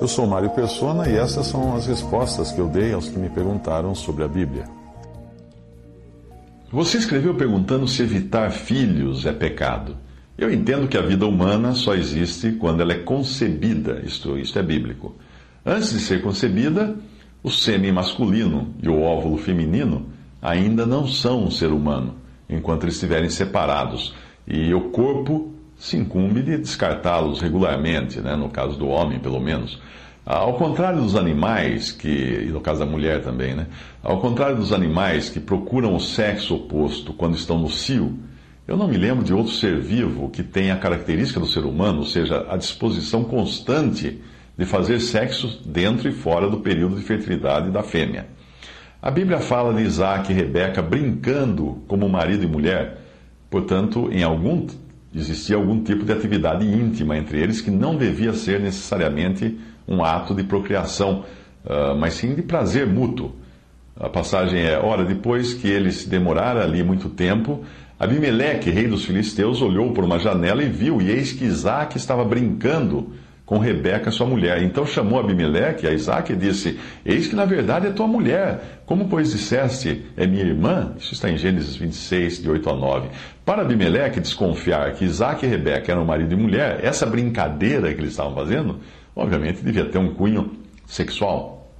Eu sou Mário Persona e essas são as respostas que eu dei aos que me perguntaram sobre a Bíblia. Você escreveu perguntando se evitar filhos é pecado. Eu entendo que a vida humana só existe quando ela é concebida, isto, isto é bíblico. Antes de ser concebida, o sêmen masculino e o óvulo feminino ainda não são um ser humano, enquanto eles estiverem separados, e o corpo se incumbe de descartá-los regularmente, né? no caso do homem, pelo menos. Ao contrário dos animais, que, e no caso da mulher também, né? Ao contrário dos animais que procuram o sexo oposto quando estão no cio, eu não me lembro de outro ser vivo que tenha a característica do ser humano, ou seja, a disposição constante de fazer sexo dentro e fora do período de fertilidade da fêmea. A Bíblia fala de Isaac e Rebeca brincando como marido e mulher, portanto, em algum existia algum tipo de atividade íntima entre eles que não devia ser necessariamente um ato de procriação, uh, mas sim de prazer mútuo. A passagem é: ora, depois que ele se demorara ali muito tempo, Abimeleque, rei dos filisteus, olhou por uma janela e viu, e eis que Isaac estava brincando com Rebeca, sua mulher. Então chamou Abimeleque a Isaac e disse: Eis que na verdade é tua mulher. Como, pois, disseste, é minha irmã? Isso está em Gênesis 26, de 8 a 9. Para Abimeleque desconfiar que Isaac e Rebeca eram marido e mulher, essa brincadeira que eles estavam fazendo, obviamente devia ter um cunho sexual.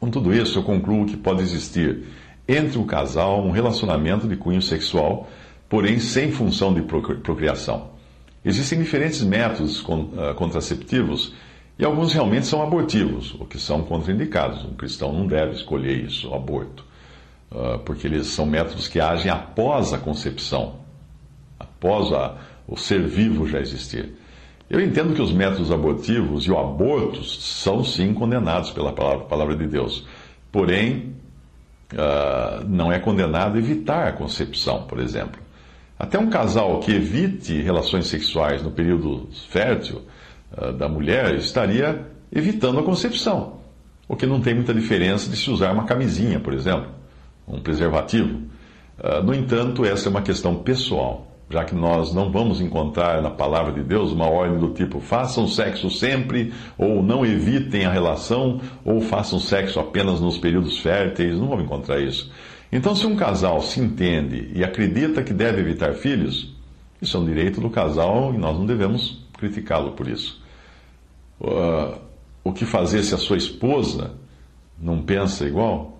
Com tudo isso, eu concluo que pode existir entre o casal um relacionamento de cunho sexual, porém sem função de procriação. Existem diferentes métodos ah, contraceptivos e alguns realmente são abortivos, o que são contraindicados. Um cristão não deve escolher isso, o aborto, ah, porque eles são métodos que agem após a concepção, após a, o ser vivo já existir. Eu entendo que os métodos abortivos e o aborto são sim condenados pela palavra, palavra de Deus. Porém, uh, não é condenado evitar a concepção, por exemplo. Até um casal que evite relações sexuais no período fértil uh, da mulher estaria evitando a concepção, o que não tem muita diferença de se usar uma camisinha, por exemplo, um preservativo. Uh, no entanto, essa é uma questão pessoal, já que nós não vamos encontrar na palavra de Deus uma ordem do tipo façam sexo sempre, ou não evitem a relação, ou façam sexo apenas nos períodos férteis. Não vamos encontrar isso. Então, se um casal se entende e acredita que deve evitar filhos, isso é um direito do casal e nós não devemos criticá-lo por isso. Uh, o que fazer se a sua esposa não pensa igual?